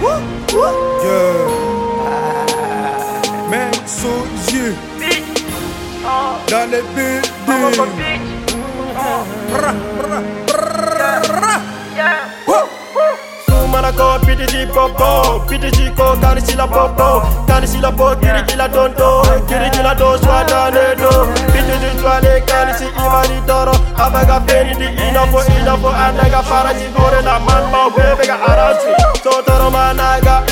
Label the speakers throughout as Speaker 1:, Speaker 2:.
Speaker 1: Yeah. Main sous yeux. Dans les buildings. Woo.
Speaker 2: Sumana ko pitiji popo Pitiji ko kani sila popo Kani sila po kiri kila tonto Kiri kila do swada nedo Pitiji swale kani si imani doro I beg a penny di ina fo ina fo gore na man ma we bega arasi so toro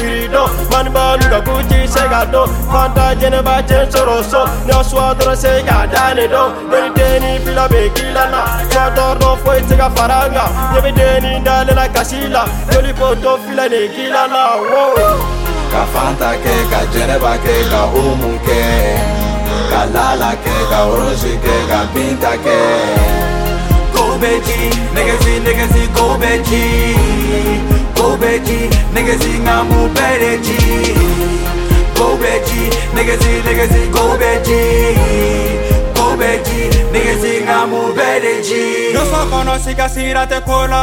Speaker 2: irido man ba lu ga guti do fanta jene ba chen soro so no swa toro dane do be deni pila be kila na so toro ga faranga. Ye deni dale na kasila joli li fo to fila ne kila wo
Speaker 3: ka fanta ke ka jeneba ke ka umu ke. Ka lala ke, ka oroji ke, ka pinta ke. Ko bɛ ji nɛgɛsi nɛgɛsi ko bɛ ji ko bɛ ji nɛgɛsi nka mun bɛɛ de ji ko bɛ ji nɛgɛsi nɛgɛsi ko bɛ ji ko bɛ ji nɛgɛsi nka mun bɛɛ de ji.
Speaker 1: Nyonso kɔnɔ siga sira tɛ ko la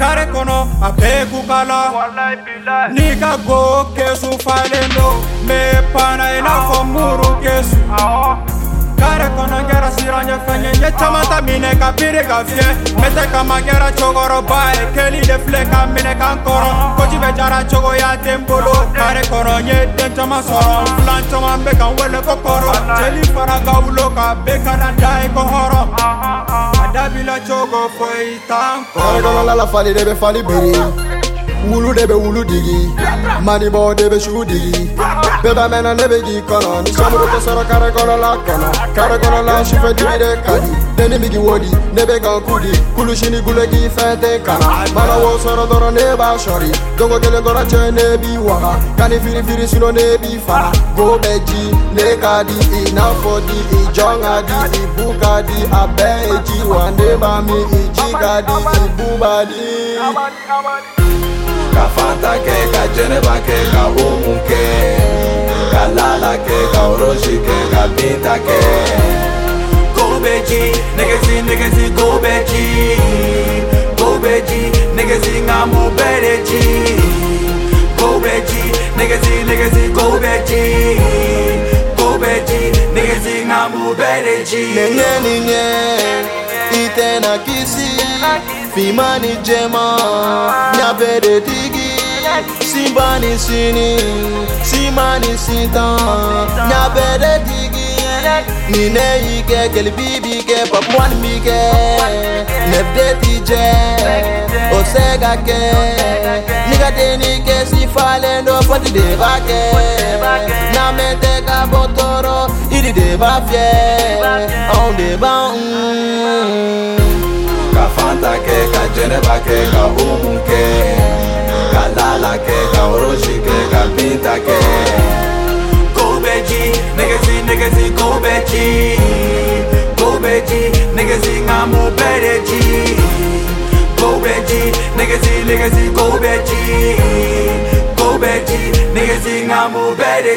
Speaker 1: kare kɔnɔ a bɛɛ kuka la n'i ka go kesu falen do sira ɲɛfɛn ye ye caman ta minɛ ka biri ka fiyɛ n bɛ tɛ kama kɛra cɛkɔrɔba keli de filɛ ka minɛ kan kɔrɔ koci bɛ jara cogoya tɛ n bolo. Kare kɔnɔ n ye den caman sɔrɔ filan caman bɛ ka n wele ko kɔrɔ jeli fara ka wulo ka bɛɛ kana da ye ko hɔrɔn a dabila cogo foyi t'an kɔrɔ
Speaker 4: kɔnɔ la la fali de bɛ fali biri Wulu de bɛ wulu digi. Manibɔ de bɛ su digi. Bɛɛ b'a mɛnna ne bɛ k'i kɔnɔ Ni samuru tɛ sɔrɔ kare kɔnɔ la kɔnɔ Kare kɔnɔ la sufɛ dibi de ka di Ne ni migi wodi ne bɛ kan kudi. Kulusi ni gule k'i fɛn tɛ kana. Mana wo sɔrɔ dɔrɔn ne b'a sɔri Dongo kelen dɔrɔn cɛ ne b'i waga Ka ni firi firi sino ne b'i fara. Go bɛ ji ne ka di i n'a fɔ di i jɔn ka di i bu ka di A bɛɛ ye ji wa ne b'a min i kadi kubadi kafata ke
Speaker 3: ka jeneba ke ka umu ke. Ka lala ke ka oroshi ke ka pinta ke. Gobeji negezi negezi gobeji. Gobeji negezi nga mubereji gobeji negezi negezi gobeji. Gobeji negezi nga mubereji nenye ninye de ji ko bɛ ji nɛgɛsi nɛgɛsi ko bɛ ji ko bɛ ji nɛgɛsi nka mun de ji.
Speaker 4: Nenye ninye itena kisi Fimani jema Nyabede digi. Simbani sini Simani sitan Nyabede digi. Nine ike Kelibibi ke Papuan mike. Nebde tije. Osega ke. Niga deni ke Si falendo Fati de bake botoro Iri de ba fie On de ba mm.
Speaker 3: Ka Fanta kɛ ka Jɛnɛba kɛ ka Omu kɛ ka Lala kɛ ka Orosi kɛ ka Binta kɛ ko bɛ ji. Nɛgɛsi nɛgɛsi ko bɛ ji. Ko bɛ ji. Nɛgɛsi nka mun bɛɛ de